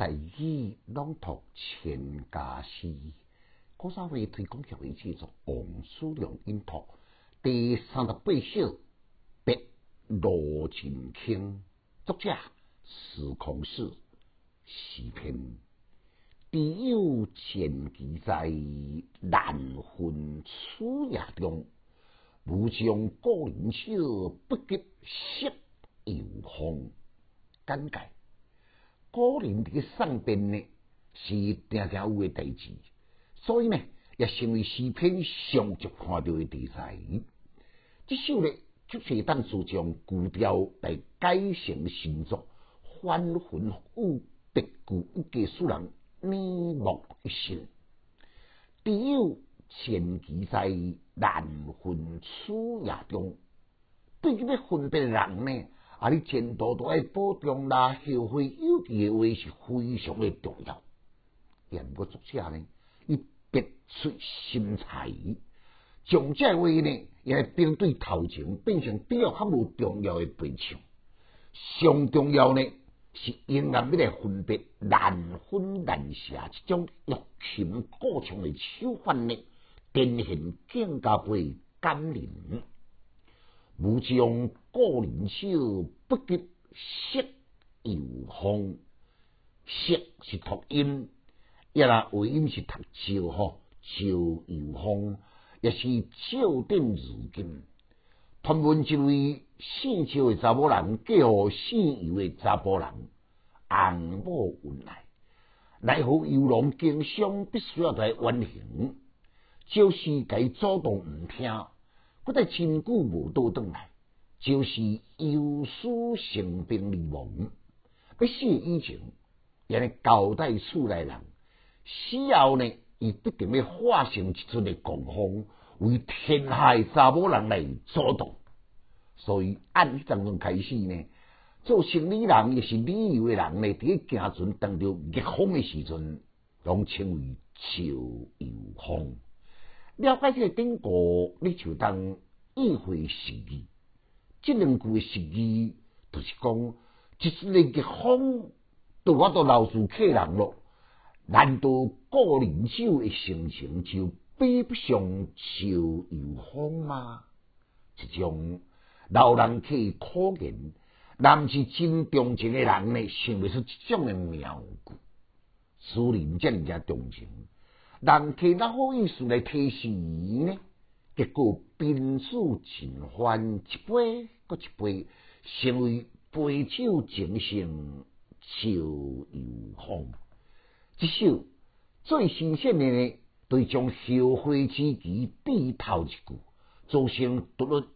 第一朗读全家诗，古早会推广协会制作王叔良音读第三十八首别罗琴卿，作者司空氏，诗篇。只有千机在，难分初夜中。吾将故人笑，不及惜游风。简介：古人伫个上边呢，是定定有诶代志，所以呢，也成为诗篇上足看到诶题材。即首呢，就是当初将古调来改成新作，翻魂覆别故一家书人。面目一新，只有前期在难分初夜中，对于要分别人呢，啊，你前途都爱保重啦，后悔有期的话是非常的重要。言过作者呢，伊别出心裁，将这话呢，也并对头前变成比较较无重要的悲唱，上重要呢。是因暗要来分别难分难舍，这种欲擒故纵的手法呢，呈现更加倍感人。吾将故人手不及色游风，色是读音，也啦尾音是读照吼，照游风也是照点如金。传闻一位姓赵的查某人，叫姓游的查甫人，红某运来，奈何游龙经商必须要来完成，就是该主动毋听，搁在真久无倒转来，就是有书成兵离亡。要死以前，也来交代厝内人，死后呢，伊必定要化成一阵的狂风。为天下查某人来主动，所以按迄阵阵开始呢，做生理人也是旅游的人呢，伫个行船当着逆风的时阵，拢称为潮游风。了解这个典故，你就当意会实意。这两句的实意，就是讲，就是个风，对我都留住客人咯。难道个人酒的心情就？比不上潮游风吗？这种老人可以可见，若毋是真重情的人呢，想不出这种的妙句。诗人这样重情，人客那好意思来提示呢？结果宾主尽欢，一杯搁一杯，成为杯酒情深，潮游风。这首最新鲜的呢？对将后会之期比头一句，造成独立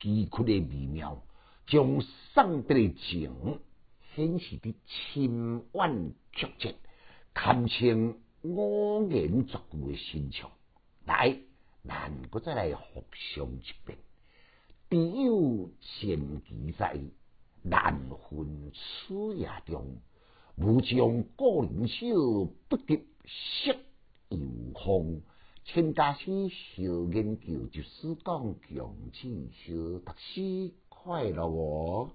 奇曲的美妙，将送别的情显示得清婉曲折，堪称五言绝句的心肠。来，咱搁再来复诵一遍：只有前期在，难分此夜中。无将故人手，不及色。游风，千家诗小研究，就是讲强记小读书快乐哦。